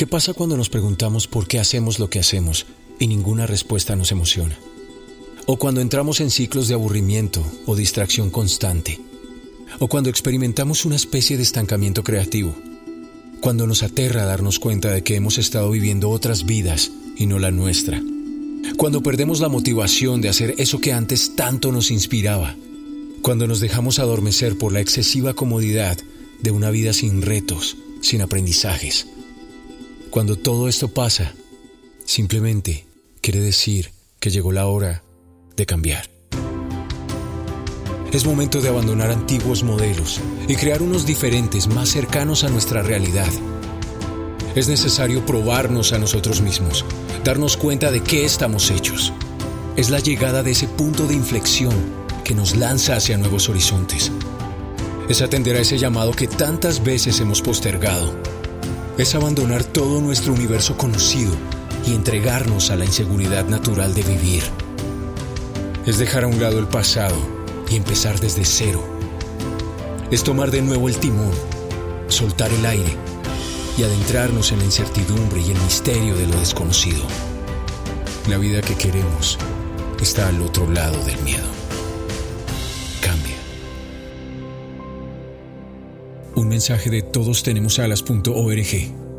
¿Qué pasa cuando nos preguntamos por qué hacemos lo que hacemos y ninguna respuesta nos emociona? O cuando entramos en ciclos de aburrimiento o distracción constante. O cuando experimentamos una especie de estancamiento creativo. Cuando nos aterra darnos cuenta de que hemos estado viviendo otras vidas y no la nuestra. Cuando perdemos la motivación de hacer eso que antes tanto nos inspiraba. Cuando nos dejamos adormecer por la excesiva comodidad de una vida sin retos, sin aprendizajes cuando todo esto pasa, simplemente quiere decir que llegó la hora de cambiar. Es momento de abandonar antiguos modelos y crear unos diferentes más cercanos a nuestra realidad. Es necesario probarnos a nosotros mismos, darnos cuenta de qué estamos hechos. Es la llegada de ese punto de inflexión que nos lanza hacia nuevos horizontes. Es atender a ese llamado que tantas veces hemos postergado es abandonar todo nuestro universo conocido y entregarnos a la inseguridad natural de vivir. Es dejar a un lado el pasado y empezar desde cero. Es tomar de nuevo el timón, soltar el aire y adentrarnos en la incertidumbre y el misterio de lo desconocido. La vida que queremos está al otro lado del miedo. Mensaje de todostenemosalas.org.